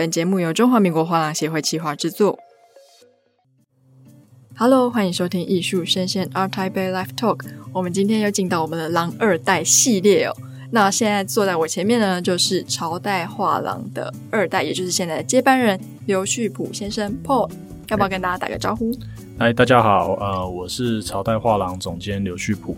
本节目由中华民国画廊协会企划制作。Hello，欢迎收听艺术声鲜 ART TAIPEI Live Talk。我们今天又进到我们的狼二代系列哦。那现在坐在我前面呢，就是朝代画廊的二代，也就是现在的接班人刘旭普先生 Paul。要不要跟大家打个招呼？嗨，大家好，呃，我是朝代画廊总监刘旭溥。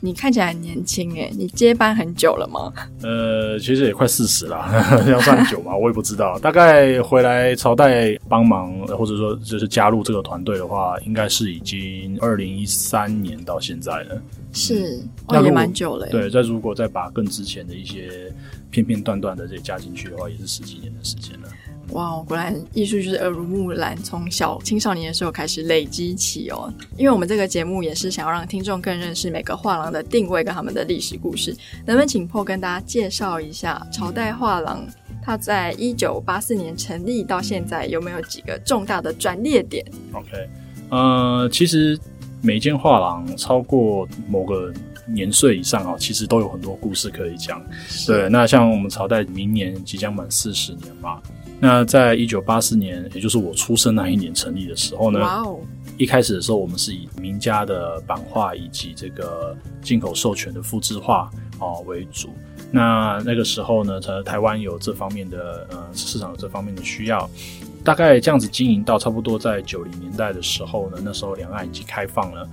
你看起来很年轻哎，你接班很久了吗？呃，其实也快四十了，要算久吗？我也不知道。大概回来朝代帮忙，或者说就是加入这个团队的话，应该是已经二零一三年到现在了。是，那、嗯、也蛮久了。对，再如果再把更之前的一些片片段段的这些加进去的话，也是十几年的时间了。哇，果然艺术就是耳濡目染，从小青少年的时候开始累积起哦。因为我们这个节目也是想要让听众更认识每个画廊的定位跟他们的历史故事。能不能请 Paul 跟大家介绍一下朝代画廊？它在一九八四年成立到现在，有没有几个重大的转捩点？OK，呃，其实每一间画廊超过某个年岁以上啊，其实都有很多故事可以讲。对，那像我们朝代明年即将满四十年嘛。那在一九八四年，也就是我出生那一年成立的时候呢.一开始的时候，我们是以名家的版画以及这个进口授权的复制画哦为主。那那个时候呢，台台湾有这方面的呃市场有这方面的需要，大概这样子经营到差不多在九零年代的时候呢，那时候两岸已经开放了。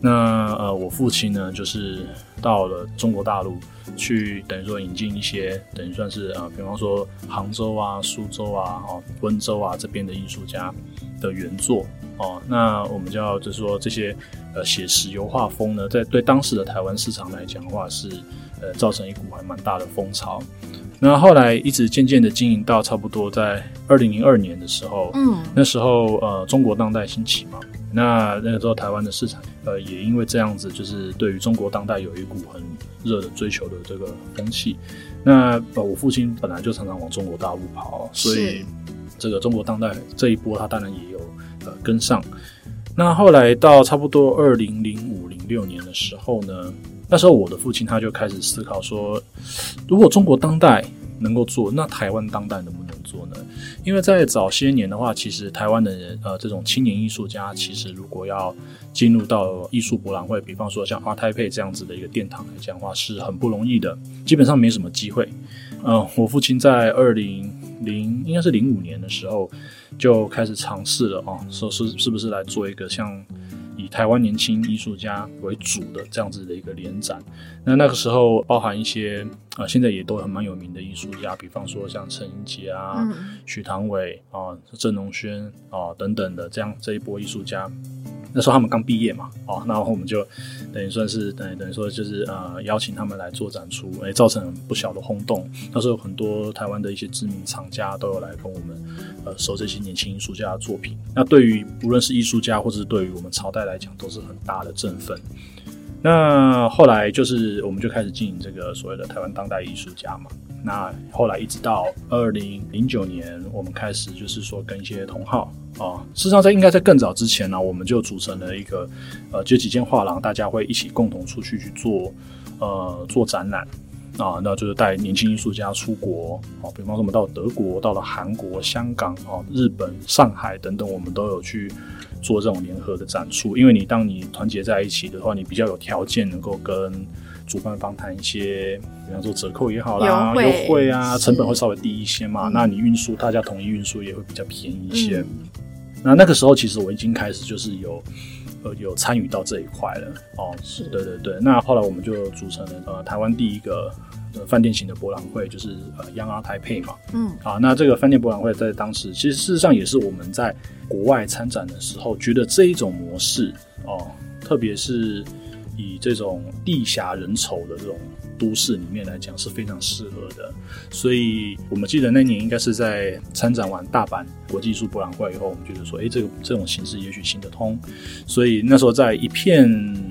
那呃，我父亲呢，就是到了中国大陆去，等于说引进一些，等于算是呃，比方说杭州啊、苏州啊、哦温州啊这边的艺术家的原作哦。那我们就要就是说这些呃写实油画风呢，在对当时的台湾市场来讲的话，是呃造成一股还蛮大的风潮。那后来一直渐渐的经营到差不多在二零零二年的时候，嗯，那时候呃中国当代兴起嘛。那那个时候，台湾的市场，呃，也因为这样子，就是对于中国当代有一股很热的追求的这个风气。那呃，我父亲本来就常常往中国大陆跑，所以这个中国当代这一波，他当然也有呃跟上。那后来到差不多二零零五零六年的时候呢，那时候我的父亲他就开始思考说，如果中国当代能够做，那台湾当代能不能做呢？因为在早些年的话，其实台湾的人呃，这种青年艺术家，其实如果要进入到艺术博览会，比方说像阿泰佩这样子的一个殿堂来讲的话，是很不容易的，基本上没什么机会。嗯、我父亲在二零零应该是零五年的时候就开始尝试了啊，说是是不是来做一个像。以台湾年轻艺术家为主的这样子的一个联展，那那个时候包含一些啊、呃，现在也都很蛮有名的艺术家，比方说像陈英杰啊、许唐伟啊、郑荣轩啊等等的这样这一波艺术家。那时候他们刚毕业嘛，哦，然后我们就等于算是等于等于说就是呃邀请他们来做展出，诶，造成不小的轰动。那时候很多台湾的一些知名厂家都有来跟我们呃收这些年轻艺术家的作品。那对于不论是艺术家或者是对于我们朝代来讲，都是很大的振奋。那后来就是我们就开始经营这个所谓的台湾当代艺术家嘛。那后来一直到二零零九年，我们开始就是说跟一些同好啊，事实上在应该在更早之前呢、我们就组成了一个呃，这几间画廊，大家会一起共同出去去做呃做展览啊，那就是带年轻艺术家出国啊，比方说我们到德国、到了韩国、香港啊、日本、上海等等，我们都有去。做这种联合的展出，因为你当你团结在一起的话，你比较有条件能够跟主办方谈一些，比方说折扣也好啦，优惠，啊，成本会稍微低一些嘛。那你运输，大家统一运输也会比较便宜一些。嗯、那那个时候，其实我已经开始就是有呃有参与到这一块了哦。是对对对。那后来我们就组成了呃台湾第一个。饭店型的博览会就是呃 Young ART TAIPEI 嘛，嗯，啊，那这个饭店博览会在当时其实事实上也是我们在国外参展的时候觉得这一种模式哦，特别是以这种地狭人稠的这种都市里面来讲是非常适合的，所以我们记得那年应该是在参展完大阪国际艺术博览会以后，我们觉得说，哎，这个这种形式也许行得通，所以那时候在一片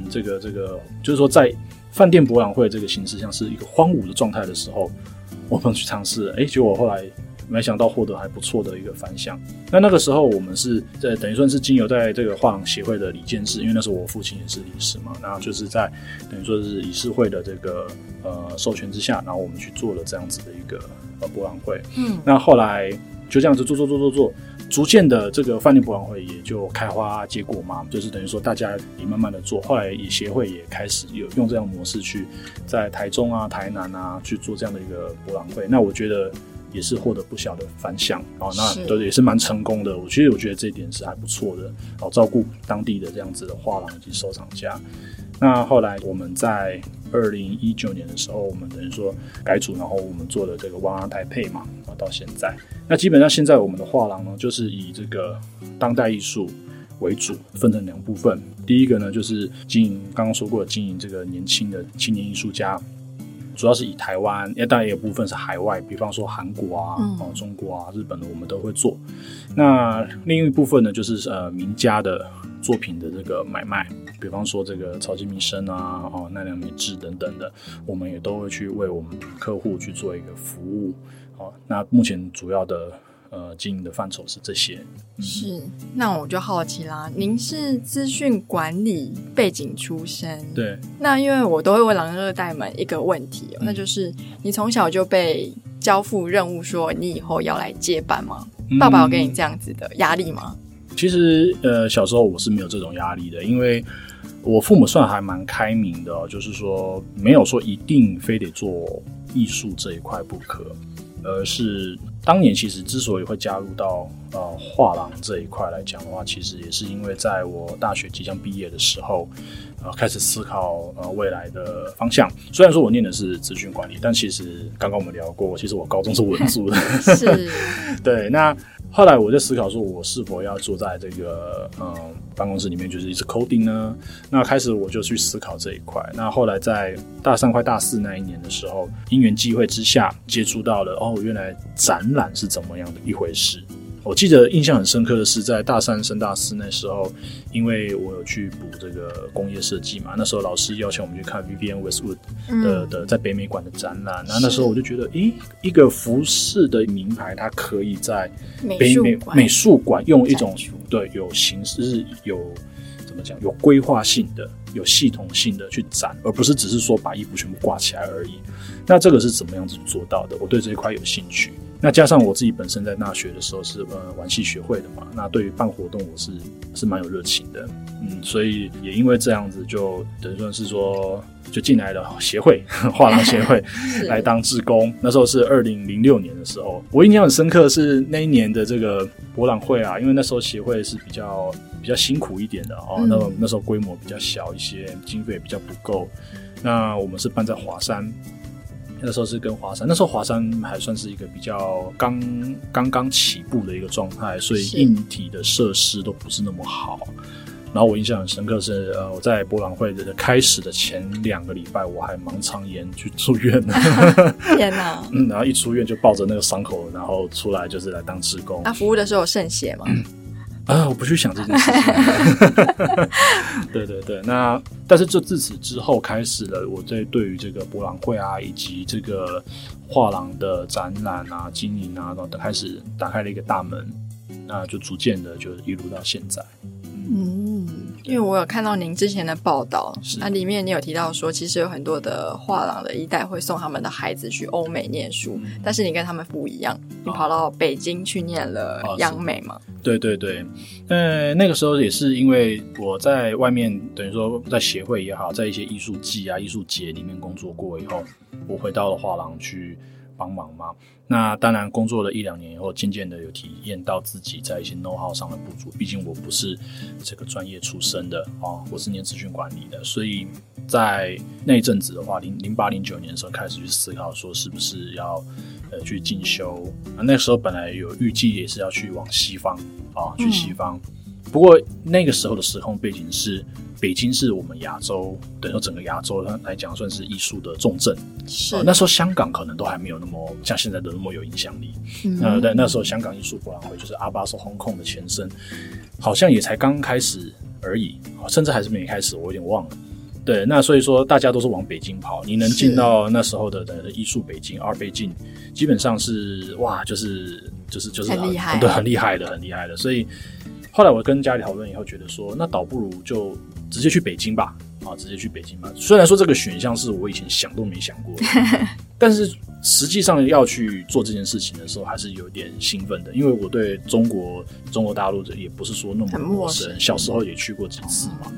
这个这个就是说在。饭店博览会这个形式像是一个荒芜的状态的时候，我们去尝试，哎，结果后来没想到获得还不错的一个反响。那那个时候我们是在等于算是经由在这个画廊协会的理监事，因为那时候我父亲也是理事嘛，然后就是在等于说是理事会的这个呃授权之下，然后我们去做了这样子的一个呃博览会。嗯，那后来就这样子做做做做做。逐渐的，这个饭店博览会也就开花结果嘛，就是等于说大家也慢慢的做，后来也协会也开始有用这样的模式去在台中啊、台南啊去做这样的一个博览会。那我觉得也是获得不小的反响哦，那对也是蛮成功的。我其实我觉得这一点是还不错的哦，照顾当地的这样子的画廊以及收藏家。那后来我们在二零一九年的时候，我们等于说改组，然后我们做了这个 One Art Taipei 嘛，然后到现在，那基本上现在我们的画廊呢，就是以这个当代艺术为主，分成两部分。第一个呢，就是经营刚刚说过的经营这个年轻的青年艺术家，主要是以台湾，也当然也有部分是海外，比方说韩国啊、哦中国啊、日本的，我们都会做。那另一部分呢，就是呃名家的。作品的这个买卖，比方说这个草间弥生啊，哦奈良美智等等的，我们也都会去为我们客户去做一个服务。哦，那目前主要的呃经营的范畴是这些。嗯、是，那我就好奇啦，您是资讯管理背景出身，对？那因为我都会问狼二代们一个问题，嗯、那就是你从小就被交付任务，说你以后要来接班吗？嗯、爸爸有给你这样子的压力吗？其实，呃，小时候我是没有这种压力的，因为我父母算还蛮开明的哦，就是说没有说一定非得做艺术这一块不可，而是当年其实之所以会加入到呃画廊这一块来讲的话，其实也是因为在我大学即将毕业的时候，呃，开始思考呃未来的方向。虽然说我念的是资讯管理，但其实刚刚我们聊过，其实我高中是文组的，是，对，那。后来我在思考说，我是否要坐在这个嗯办公室里面，就是一直 coding 呢？那开始我就去思考这一块。那后来在大三快大四那一年的时候，因缘际会之下，接触到了哦，原来展览是怎么样的一回事。我记得印象很深刻的是，在大三升大四那时候，因为我有去补这个工业设计嘛，那时候老师邀请我们去看 Vivienne Westwood 的、嗯、的在北美馆的展览，那那时候我就觉得，诶，一个服饰的名牌，它可以在北美美术馆。用一种对有形式、有怎么讲、有规划性的、有系统性的去展，而不是只是说把衣服全部挂起来而已。那这个是怎么样子做到的？我对这一块有兴趣。那加上我自己本身在大学的时候是呃玩戏学会的嘛，那对于办活动我是是蛮有热情的，嗯，所以也因为这样子就等于说是说就进来了协会 画廊协会 来当志工。那时候是二零零六年的时候，我印象很深刻是那一年的这个博览会啊，因为那时候协会是比较比较辛苦一点的哦，那么那时候规模比较小一些，经费比较不够，那我们是办在华山。那时候是跟华山，那时候华山还算是一个比较刚刚刚起步的一个状态，所以硬体的设施都不是那么好。然后我印象很深刻是，呃，我在博览会的开始的前两个礼拜，我还盲肠炎去住院了。天哪！嗯，然后一出院就抱着那个伤口，然后出来就是来当职工。那服务的时候有渗血吗？嗯啊，我不去想这件事情。对对对，那但是就自此之后开始了，我在对于这个博览会啊，以及这个画廊的展览啊、经营啊，然后开始打开了一个大门，那就逐渐的就一路到现在。嗯，因为我有看到您之前的报道，那里面你有提到说，其实有很多的画廊的一代会送他们的孩子去欧美念书，嗯、但是你跟他们不一样，你跑到北京去念了央美嘛？对对对，呃，那个时候也是因为我在外面，等于说在协会也好，在一些艺术季啊、艺术节里面工作过以后，我回到了画廊去。帮忙吗？那当然，工作了一两年以后，渐渐的有体验到自己在一些 know how 上的不足。毕竟我不是这个专业出身的啊，我是念资讯管理的，所以在那一阵子的话，零零八零九年的时候开始去思考，说是不是要呃去进修。那那时候本来有预计也是要去往西方啊，去西方。不过那个时候的时空背景是，北京是我们亚洲，等于说整个亚洲来讲算是艺术的重镇。是、呃、那时候香港可能都还没有那么像现在的那么有影响力。嗯，呃，但那时候香港艺术博览会就是阿巴索 Hong Kong 的前身，好像也才刚开始而已，甚至还是没开始，我有点忘了。对，那所以说大家都是往北京跑，你能进到那时候的的艺术北京、Art 北京，基本上是哇，就是就是就是很厉害，对，很厉害的，很厉害的。所以后来我跟家里讨论以后，觉得说那倒不如就直接去北京吧，啊，直接去北京吧。虽然说这个选项是我以前想都没想过的，但是。实际上要去做这件事情的时候，还是有点兴奋的，因为我对中国中国大陆这也不是说那么陌生，小时候也去过几次嘛。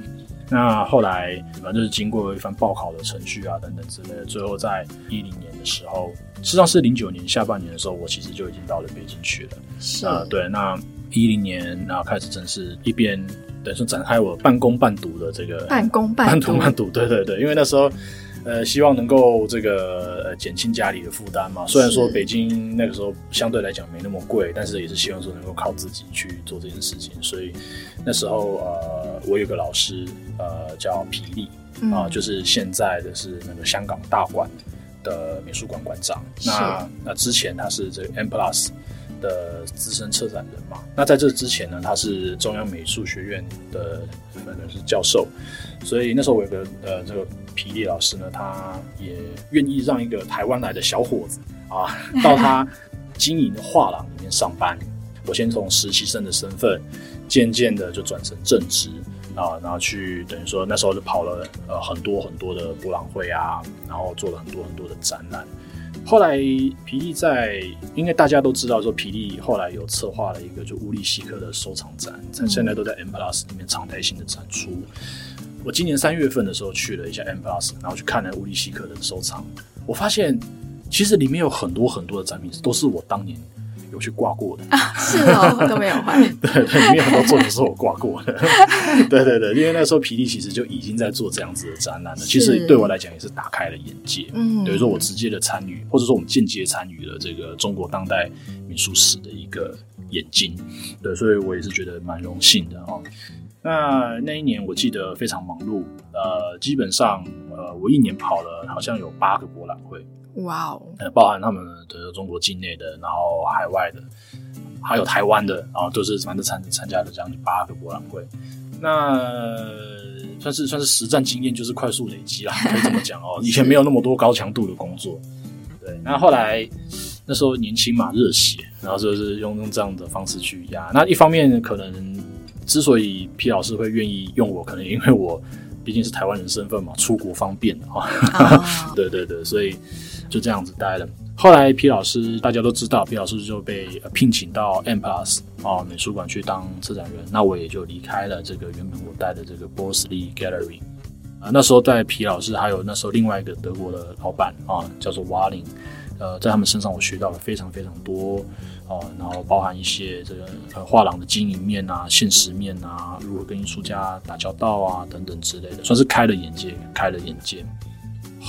那后来反正就是经过一番报考的程序啊等等之类的，最后在一零年的时候，实际上是零九年下半年的时候，我其实就已经到了北京去了。是啊、呃，对，那一零年然后开始正式一边等于说展开我半工半读的这个半工半半读半读，对对对，因为那时候。呃，希望能够这个呃减轻家里的负担嘛。虽然说北京那个时候相对来讲没那么贵，但是也是希望说能够靠自己去做这件事情。所以那时候呃，我有个老师呃叫皮利啊、呃，就是现在的是那个香港大馆的美术馆馆长。那那之前他是这个 M Plus 的资深策展人嘛。那在这之前呢，他是中央美术学院的可能是教授。所以那时候我有个呃这个。皮力老师呢，他也愿意让一个台湾来的小伙子啊，到他经营的画廊里面上班。我先从实习生的身份，渐渐的就转成正职啊，然后去等于说那时候就跑了呃很多很多的博览会啊，然后做了很多很多的展览。后来皮力在，应该大家都知道说皮力后来有策划了一个就乌力西克的收藏展，现在都在 M Plus 里面常态性的展出。我今年三月份的时候去了一下 M Plus，然后去看了乌力西克的收藏。我发现其实里面有很多很多的展品都是我当年有去挂过的啊，是哦，都没有换。对对，里面很多作品是我挂过的。对对对，因为那时候皮力其实就已经在做这样子的展览了。其实对我来讲也是打开了眼界。嗯，等于说我直接的参与，或者说我们间接参与了这个中国当代美术史的一个演进。对，所以我也是觉得蛮荣幸的哦。那那一年我记得非常忙碌，呃，基本上呃，我一年跑了好像有八个博览会，哇哦，呃，包含他们的中国境内的，然后海外的，还有台湾的，然后都是反正参参加了将近八个博览会，那算是算是实战经验，就是快速累积啦，可以这么讲哦。以前没有那么多高强度的工作，对，那后来那时候年轻嘛，热血，然后就是用用这样的方式去压。那一方面可能。之所以皮老师会愿意用我，可能因为我毕竟是台湾人身份嘛，出国方便啊。Oh. 对对对，所以就这样子待了。后来皮老师大家都知道，皮老师就被聘请到 M Plus 啊美术馆去当策展人，那我也就离开了这个原本我带的这个 b o s l e y Gallery 啊。那时候在皮老师还有那时候另外一个德国的老板啊，叫做 Walling，呃，在他们身上我学到了非常非常多。哦，然后包含一些这个画廊的经营面啊、现实面啊，如何跟艺术家打交道啊等等之类的，算是开了眼界，开了眼界。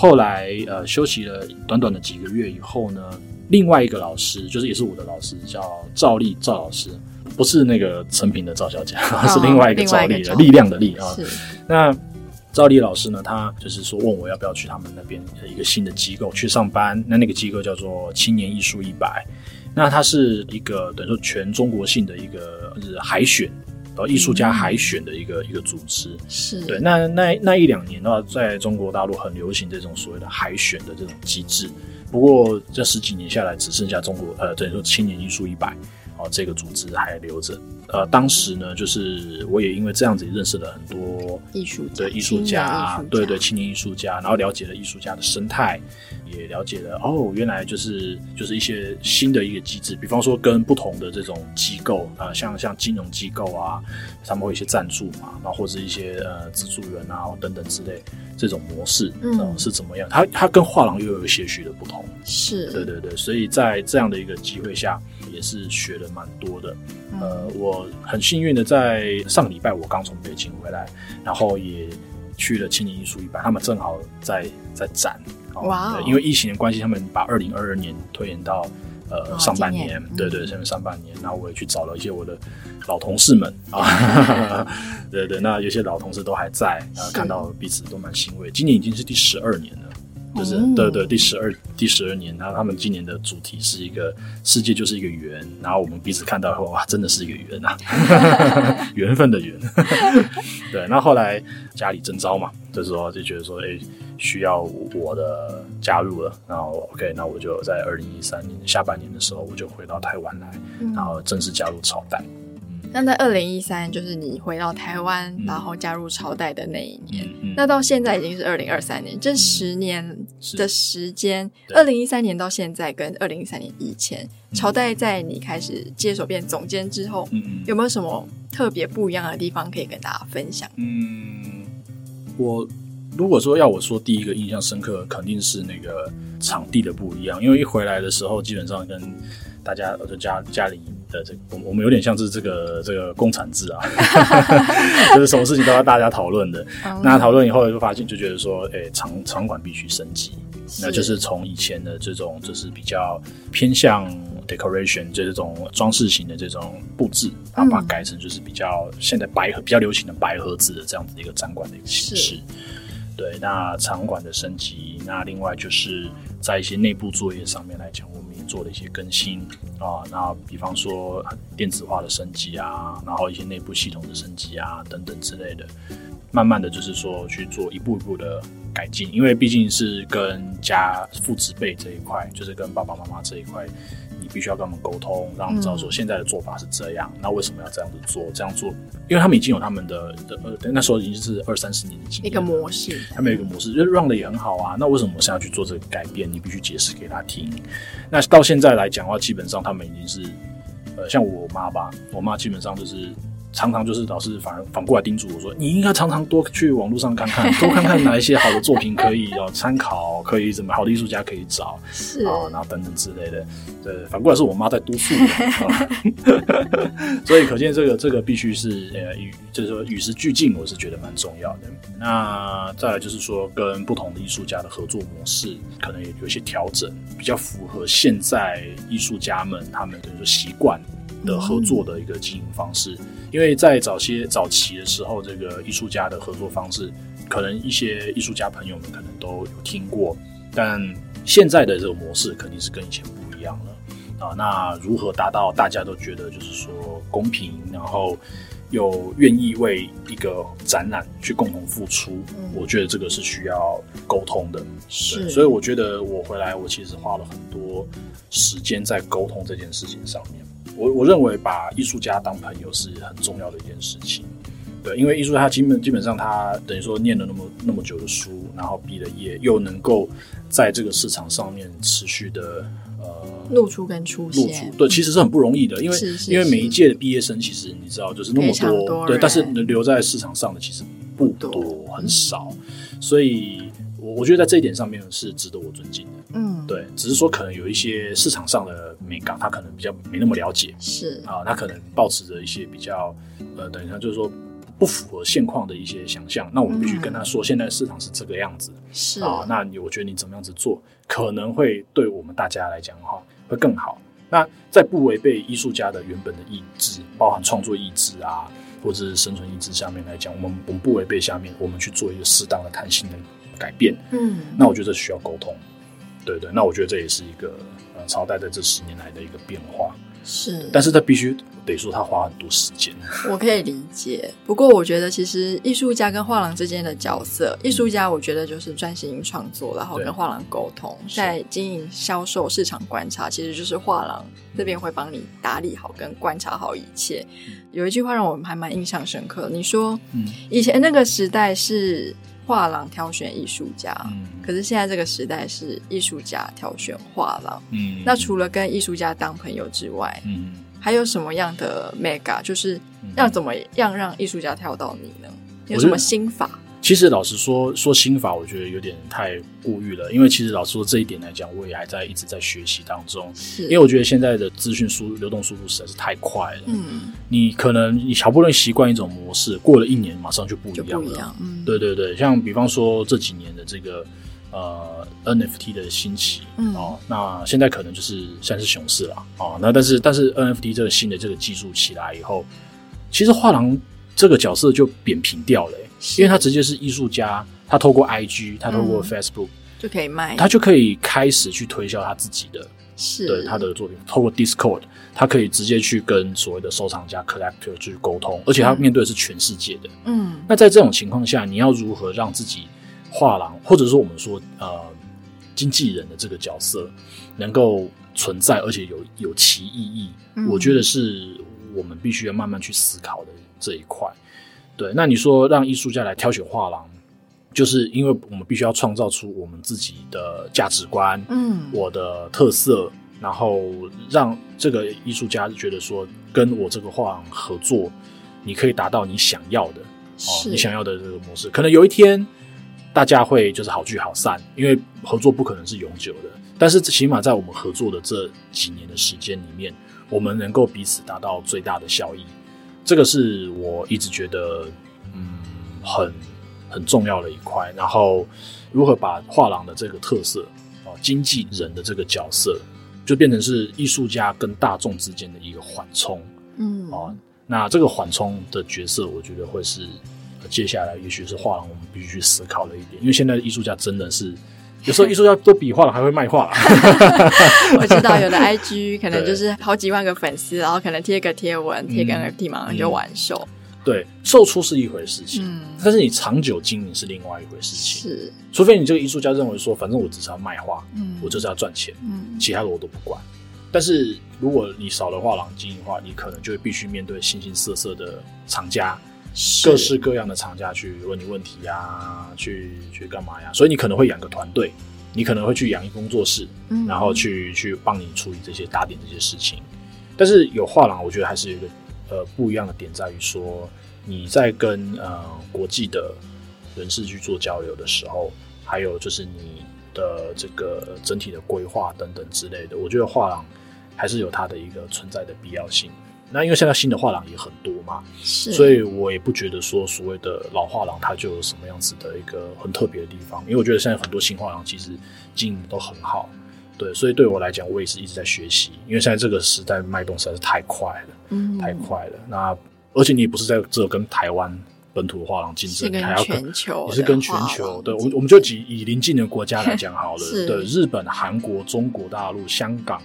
后来呃休息了短短的几个月以后呢，另外一个老师就是也是我的老师，叫赵丽赵老师，不是那个成品的赵小姐，哦、是另外一个赵丽的力量的力啊。那赵丽老师呢，他就是说问我要不要去他们那边的一个新的机构去上班，那那个机构叫做青年艺术一百。那它是一个等于说全中国性的一个就是海选，艺术家海选的一个、嗯、一个组织，是对。那那那一两年的话，在中国大陆很流行这种所谓的海选的这种机制。不过这十几年下来，只剩下中国呃等于说青年艺术一百啊这个组织还留着。呃，当时呢，就是我也因为这样子认识了很多艺术的艺术家，对对，青年艺术家，然后了解了艺术家的生态，也了解了哦，原来就是就是一些新的一个机制，比方说跟不同的这种机构啊、呃，像像金融机构啊，他们会有一些赞助嘛，然后或者一些呃资助人啊等等之类这种模式，嗯、呃，是怎么样？它它跟画廊又有些许的不同，是对对对，所以在这样的一个机会下，也是学了蛮多的。呃，我很幸运的在上个礼拜我刚从北京回来，然后也去了青年艺术一班，他们正好在在展。哇！因为疫情的关系，他们把二零二二年推延到呃上半年，对对，现在上半年。然后我也去找了一些我的老同事们啊，对对，那有些老同事都还在，然后看到彼此都蛮欣慰。今年已经是第十二年了。就是对对，第十二第十二年，然后他们今年的主题是一个世界就是一个圆，然后我们彼此看到后，哇，真的是一个圆啊，缘分的缘。对，那后来家里征招嘛，就是说就觉得说，哎，需要我的加入了，然后 OK，那我就在二零一三年下半年的时候，我就回到台湾来，然后正式加入朝代。那在二零一三，就是你回到台湾，嗯、然后加入朝代的那一年。那到现在已经是二零二三年，这十年的时间，二零一三年到现在跟二零一三年以前，嗯、朝代在你开始接手变总监之后，嗯嗯、有没有什么特别不一样的地方可以跟大家分享？嗯，我如果说要我说第一个印象深刻，肯定是那个场地的不一样，因为一回来的时候，基本上跟大家就家家里。的这个，我我们有点像是这个这个共产制啊，就是什么事情都要大家讨论的。嗯、那讨论以后就发现，就觉得说，哎、欸，场场馆必须升级，那就是从以前的这种就是比较偏向 decoration，就这种装饰型的这种布置，然后把它改成就是比较现在白盒比较流行的白盒子的这样子的一个展馆的一个形式。对，那场馆的升级，那另外就是在一些内部作业上面来讲，我们也做了一些更新啊。那比方说电子化的升级啊，然后一些内部系统的升级啊等等之类的，慢慢的就是说去做一步一步的改进，因为毕竟是跟家父子辈这一块，就是跟爸爸妈妈这一块。必须要跟他们沟通，让他们知道说现在的做法是这样。嗯、那为什么要这样子做？这样做，因为他们已经有他们的的呃，那时候已经是二三十年的经验，一个模式，他们有一个模式，就是 run 的也很好啊。那为什么我现在要去做这个改变？你必须解释给他听。那到现在来讲的话，基本上他们已经是呃，像我妈吧，我妈基本上就是。常常就是老师反而反过来叮嘱我说：“你应该常常多去网络上看看，多看看哪一些好的作品可以要参考，可以怎么好的艺术家可以找，是啊，然后等等之类的。”对，反过来是我妈在督促我，所以可见这个这个必须是呃与就是说与时俱进，我是觉得蛮重要的。那再来就是说跟不同的艺术家的合作模式，可能也有一些调整，比较符合现在艺术家们他们等于说习惯的合作的一个经营方式。嗯因为在早些早期的时候，这个艺术家的合作方式，可能一些艺术家朋友们可能都有听过，但现在的这个模式肯定是跟以前不一样了啊。那如何达到大家都觉得就是说公平，然后又愿意为一个展览去共同付出？嗯，我觉得这个是需要沟通的。是，所以我觉得我回来，我其实花了很多时间在沟通这件事情上面。我我认为把艺术家当朋友是很重要的一件事情，对，因为艺术家基本基本上他等于说念了那么那么久的书，然后毕了业，又能够在这个市场上面持续的呃露出跟出现，露出，对，其实是很不容易的，因为因为每一届的毕业生其实你知道就是那么多，多对，但是能留在市场上的其实不多，多很少，嗯、所以我我觉得在这一点上面是值得我尊敬的。嗯，对，只是说可能有一些市场上的美感，他可能比较没那么了解，是啊，他可能抱持着一些比较呃，等一下就是说不符合现况的一些想象。那我们必须跟他说，现在市场是这个样子，是啊，那你我觉得你怎么样子做，可能会对我们大家来讲的话会更好。那在不违背艺术家的原本的意志，包含创作意志啊，或者是生存意志下面来讲，我们我们不违背下面，我们去做一个适当的弹性的改变。嗯，那我觉得这需要沟通。对对，那我觉得这也是一个呃朝代在这十年来的一个变化，是，但是它必须得说他花很多时间。我可以理解，不过我觉得其实艺术家跟画廊之间的角色，艺术家我觉得就是专心创作，然后跟画廊沟通，在经营、销售、市场观察，其实就是画廊这边会帮你打理好跟观察好一切。嗯、有一句话让我们还蛮印象深刻，你说，嗯，以前那个时代是。画廊挑选艺术家，嗯、可是现在这个时代是艺术家挑选画廊。嗯，那除了跟艺术家当朋友之外，嗯，还有什么样的 mega，就是要怎么样让艺术家跳到你呢？有什么心法？其实老实说，说心法，我觉得有点太过誉了。因为其实老实说这一点来讲，我也还在一直在学习当中。是，因为我觉得现在的资讯输流动速度实在是太快了。嗯，你可能你好不容易习惯一种模式，过了一年马上就不一样了。对对对，像比方说这几年的这个呃 NFT 的兴起，嗯哦，那现在可能就是算是熊市了哦。那但是但是 NFT 这个新的这个技术起来以后，其实画廊这个角色就扁平掉了。因为他直接是艺术家，他透过 IG，他透过 Facebook，、嗯、就可以卖，他就可以开始去推销他自己的，是对他的作品，透过 Discord，他可以直接去跟所谓的收藏家 collector 去沟通，而且他面对的是全世界的。嗯，那在这种情况下，你要如何让自己画廊，或者说我们说呃经纪人的这个角色能够存在，而且有有其意义？嗯，我觉得是我们必须要慢慢去思考的这一块。对，那你说让艺术家来挑选画廊？就是因为我们必须要创造出我们自己的价值观，嗯，我的特色，然后让这个艺术家觉得说，跟我这个画廊合作，你可以达到你想要的，哦，你想要的这个模式。可能有一天，大家会就是好聚好散，因为合作不可能是永久的。但是起码在我们合作的这几年的时间里面，我们能够彼此达到最大的效益。这个是我一直觉得，嗯，很。很重要的一块，然后如何把画廊的这个特色啊，经纪人的这个角色，就变成是艺术家跟大众之间的一个缓冲，嗯，啊，那这个缓冲的角色，我觉得会是接下来也许是画廊我们必须去思考的一点，因为现在的艺术家真的是有时候艺术家都比画廊还会卖画。我知道有的 IG 可能就是好几万个粉丝，然后可能贴个贴文，贴个 NFT，马上就完售。嗯对，售出是一回事情，嗯，但是你长久经营是另外一回事情。是，除非你这个艺术家认为说，反正我只是要卖画，嗯，我就是要赚钱，嗯，其他的我都不管。但是如果你少了画廊经营的话，你可能就会必须面对形形色色的厂家，各式各样的厂家去问你问题呀、啊，去去干嘛呀？所以你可能会养个团队，你可能会去养一工作室，嗯，然后去去帮你处理这些打点这些事情。但是有画廊，我觉得还是有一个。呃，不一样的点在于说，你在跟呃国际的人士去做交流的时候，还有就是你的这个整体的规划等等之类的，我觉得画廊还是有它的一个存在的必要性。那因为现在新的画廊也很多嘛，是，所以我也不觉得说所谓的老画廊它就有什么样子的一个很特别的地方，因为我觉得现在很多新画廊其实经营都很好。对，所以对我来讲，我也是一直在学习，因为现在这个时代脉动实在是太快了，嗯，太快了。那而且你也不是在这跟台湾本土的画廊竞争，你还要跟全球，你是跟全球。对，我我们就以以邻近的国家来讲好了，是对，日本、韩国、中国大陆、香港。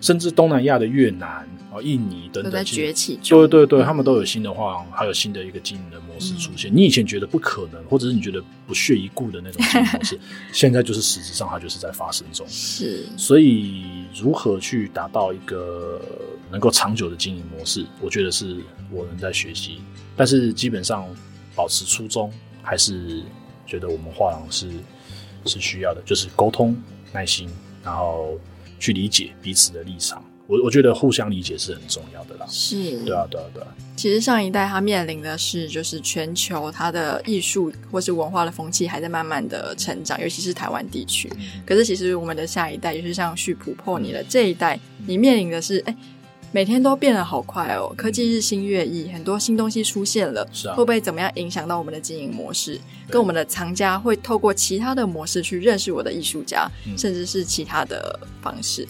甚至东南亚的越南啊、印尼等等，在崛起。对对对，他们都有新的画廊，还有新的一个经营的模式出现。嗯、你以前觉得不可能，或者是你觉得不屑一顾的那种经营模式，现在就是实质上它就是在发生中。是，所以如何去达到一个能够长久的经营模式，我觉得是我们在学习。但是基本上保持初衷，还是觉得我们画廊是是需要的，就是沟通、耐心，然后。去理解彼此的立场，我我觉得互相理解是很重要的啦。是，对啊，对啊，对啊。其实上一代他面临的是，就是全球它的艺术或是文化的风气还在慢慢的成长，尤其是台湾地区。嗯、可是其实我们的下一代，就是像旭普破你的这一代，嗯、你面临的是，哎。每天都变得好快哦，科技日新月异，很多新东西出现了，是啊，会不会怎么样影响到我们的经营模式？跟我们的藏家会透过其他的模式去认识我的艺术家，嗯、甚至是其他的方式。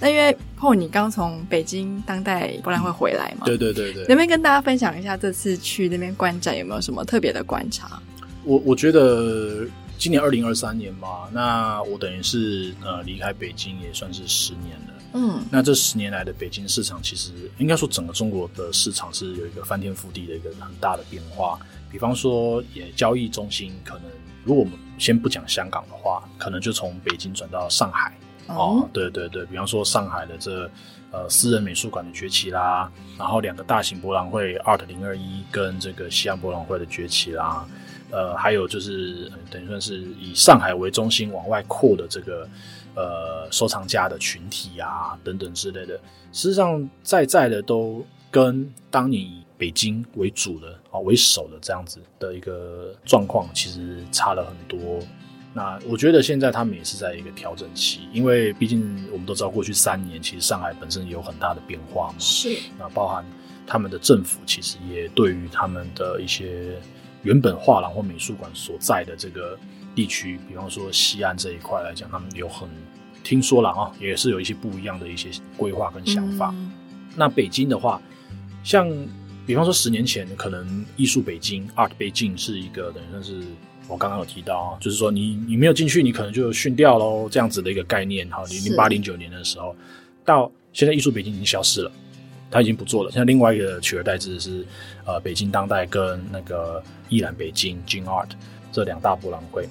那、嗯、因为 Paul 你刚从北京当代博览会回来嘛？对对对对，能不能跟大家分享一下这次去那边观展有没有什么特别的观察？我我觉得今年二零二三年嘛，那我等于是呃离开北京也算是十年了。嗯，那这十年来的北京市场，其实应该说整个中国的市场是有一个翻天覆地的一个很大的变化。比方说，也交易中心可能，如果我们先不讲香港的话，可能就从北京转到上海。哦，哦，对对对，比方说上海的这呃私人美术馆的崛起啦，然后两个大型博览会 Art 零二一跟这个西安博览会的崛起啦，呃，还有就是等于算是以上海为中心往外扩的这个。呃，收藏家的群体啊，等等之类的，事实际上在在的都跟当年以北京为主的啊为首的这样子的一个状况，其实差了很多。那我觉得现在他们也是在一个调整期，因为毕竟我们都知道，过去三年其实上海本身也有很大的变化嘛。是。那包含他们的政府，其实也对于他们的一些原本画廊或美术馆所在的这个。地区，比方说西安这一块来讲，他们有很听说了啊，也是有一些不一样的一些规划跟想法。嗯、那北京的话，像比方说十年前可能艺术北京 Art 北京是一个等于算是我刚刚有提到啊，就是说你你没有进去，你可能就训掉喽，这样子的一个概念。哈，零零八零九年的时候，到现在艺术北京已经消失了，他已经不做了。现在另外一个取而代之的是呃北京当代跟那个艺览北京 Jin Art 这两大博览会，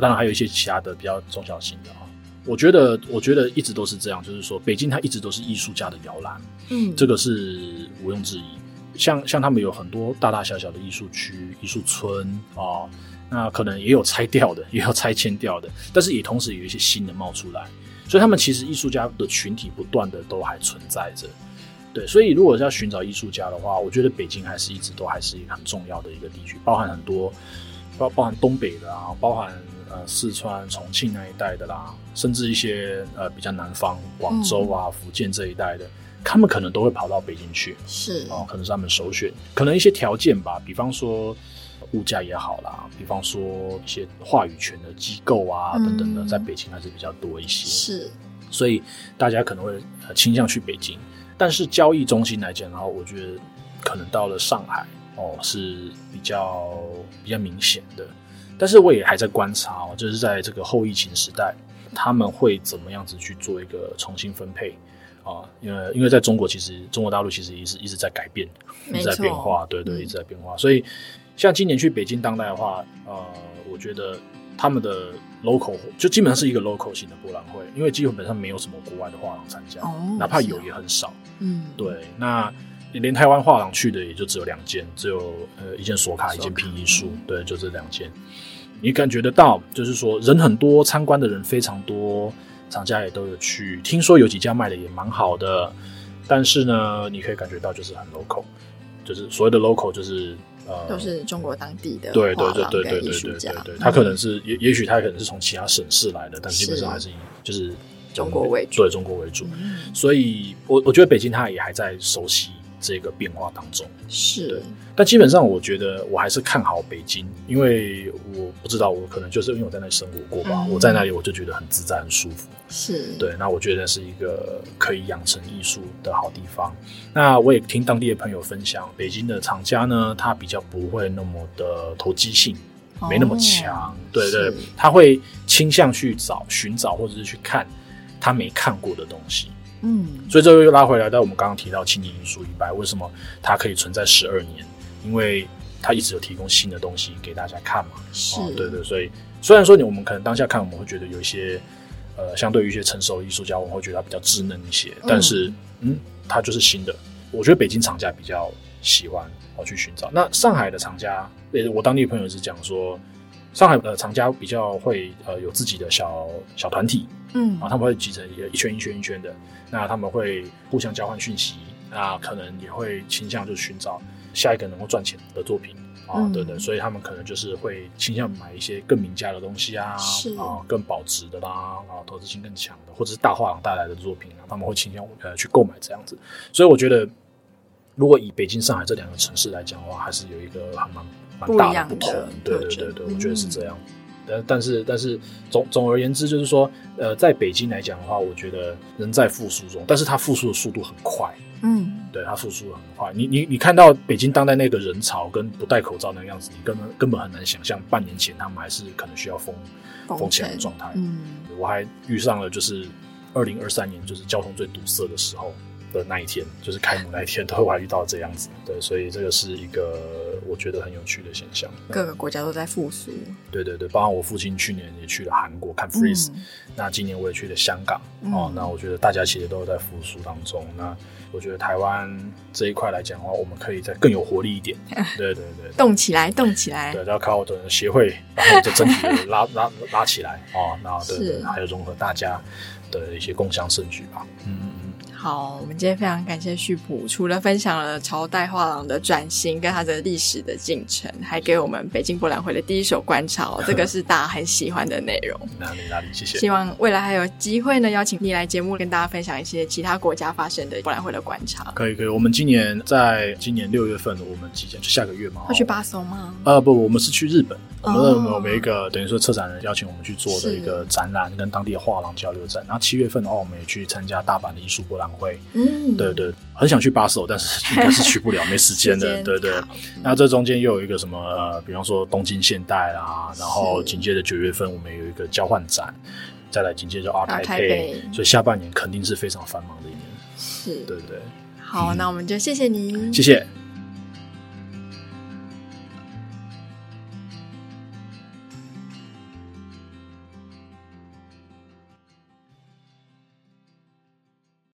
当然还有一些其他的比较中小型的啊。我觉得我觉得一直都是这样，就是说北京它一直都是艺术家的摇篮，嗯，这个是毋庸置疑。像像他们有很多大大小小的艺术区、艺术村啊、哦，那可能也有拆掉的，也有拆迁掉的，但是也同时有一些新的冒出来，所以他们其实艺术家的群体不断的都还存在着。对，所以如果要寻找艺术家的话，我觉得北京还是一直都还是一个很重要的一个地区，包含很多包包含东北的啊，包含呃四川、重庆那一带的啦，甚至一些呃比较南方广州啊、福建这一带的。他们可能都会跑到北京去，是哦，可能是他们首选。可能一些条件吧，比方说物价也好啦，比方说一些话语权的机构啊、嗯、等等的，在北京还是比较多一些。是，所以大家可能会倾向去北京。但是交易中心来讲，然后我觉得可能到了上海哦是比较比较明显的。但是我也还在观察哦，就是在这个后疫情时代，他们会怎么样子去做一个重新分配。啊，因为因为在中国，其实中国大陆其实一直一直在改变，一直在变化，对对，一直在变化。所以，像今年去北京当代的话，呃，我觉得他们的 local 就基本上是一个 local 型的博览会，因为基本上没有什么国外的画廊参加，哪怕有也很少。嗯，对。那连台湾画廊去的也就只有两间，只有呃一间索卡，一间拼艺术，对，就这两间。你感觉得到，就是说人很多，参观的人非常多。厂家也都有去，听说有几家卖的也蛮好的，但是呢，你可以感觉到就是很 local，就是所谓的 local 就是呃，都是中国当地的对对对对对对对对对，他可能是也也许他可能是从其他省市来的，但是基本上还是以就是中国为主，对中国为主，所以我我觉得北京他也还在熟悉。这个变化当中是对，但基本上我觉得我还是看好北京，因为我不知道我可能就是因为我在那里生活过吧，嗯、我在那里我就觉得很自在、很舒服。是对，那我觉得是一个可以养成艺术的好地方。那我也听当地的朋友分享，北京的厂家呢，他比较不会那么的投机性，哦、没那么强。对对，他会倾向去找、寻找或者是去看他没看过的东西。嗯，所以这个又拉回来到我们刚刚提到青年艺术一百，为什么它可以存在十二年？因为它一直有提供新的东西给大家看嘛。是，哦、对对。所以虽然说你我们可能当下看我们会觉得有一些呃，相对于一些成熟艺术家，我们会觉得它比较稚嫩一些，但是嗯，它就是新的。我觉得北京厂家比较喜欢我去寻找。那上海的厂家，我当地朋友是讲说。上海的厂家比较会呃有自己的小小团体，嗯啊，他们会集成一个一圈一圈一圈的，那他们会互相交换讯息，那可能也会倾向就寻找下一个能够赚钱的作品啊，嗯、对对，所以他们可能就是会倾向买一些更名家的东西啊，是啊，更保值的啦，啊，投资性更强的，或者是大画廊带来的作品啊，他们会倾向呃去购买这样子，所以我觉得如果以北京、上海这两个城市来讲的话，还是有一个很蛮。蛮大的不同，对对对对，我觉得是这样。但但是但是总总而言之，就是说，呃，在北京来讲的话，我觉得人在复苏中，但是它复苏的速度很快。嗯，对，它复苏的很快。你你你看到北京当代那个人潮跟不戴口罩那个样子，你根本根本很难想象，半年前他们还是可能需要封封起来的状态。嗯，我还遇上了就是二零二三年，就是交通最堵塞的时候。的那一天，就是开幕那一天，都会还遇到这样子，对，所以这个是一个我觉得很有趣的现象。各个国家都在复苏，对对对，包括我父亲去年也去了韩国看 Freeze，嗯、那今年我也去了香港，嗯、哦，那我觉得大家其实都在复苏当中。那我觉得台湾这一块来讲的话，我们可以再更有活力一点，对对对，动起来，动起来，对，要靠我的协会，然后就整体的拉拉拉起来，哦，然后对，对，还有融合大家的一些共享盛举吧，嗯。好，我们今天非常感谢旭普，除了分享了朝代画廊的转型跟它的历史的进程，还给我们北京博览会的第一手观察，这个是大家很喜欢的内容。哪里哪里，谢谢。希望未来还有机会呢，邀请你来节目跟大家分享一些其他国家发生的博览会的观察。可以可以，我们今年在今年六月份，我们即将就下个月嘛，会去巴松吗？呃不，我们是去日本。我们我们一个等于说策展人邀请我们去做的一个展览，跟当地的画廊交流展。然后七月份的话，我们也去参加大阪的艺术博览会。嗯，对对，很想去巴塞，但是应该是去不了，没时间的。对对。那这中间又有一个什么呃，比方说东京现代啦，然后紧接着九月份我们有一个交换展，再来紧接着 ART TAIPEI，所以下半年肯定是非常繁忙的一年。是，对对。好，那我们就谢谢您，谢谢。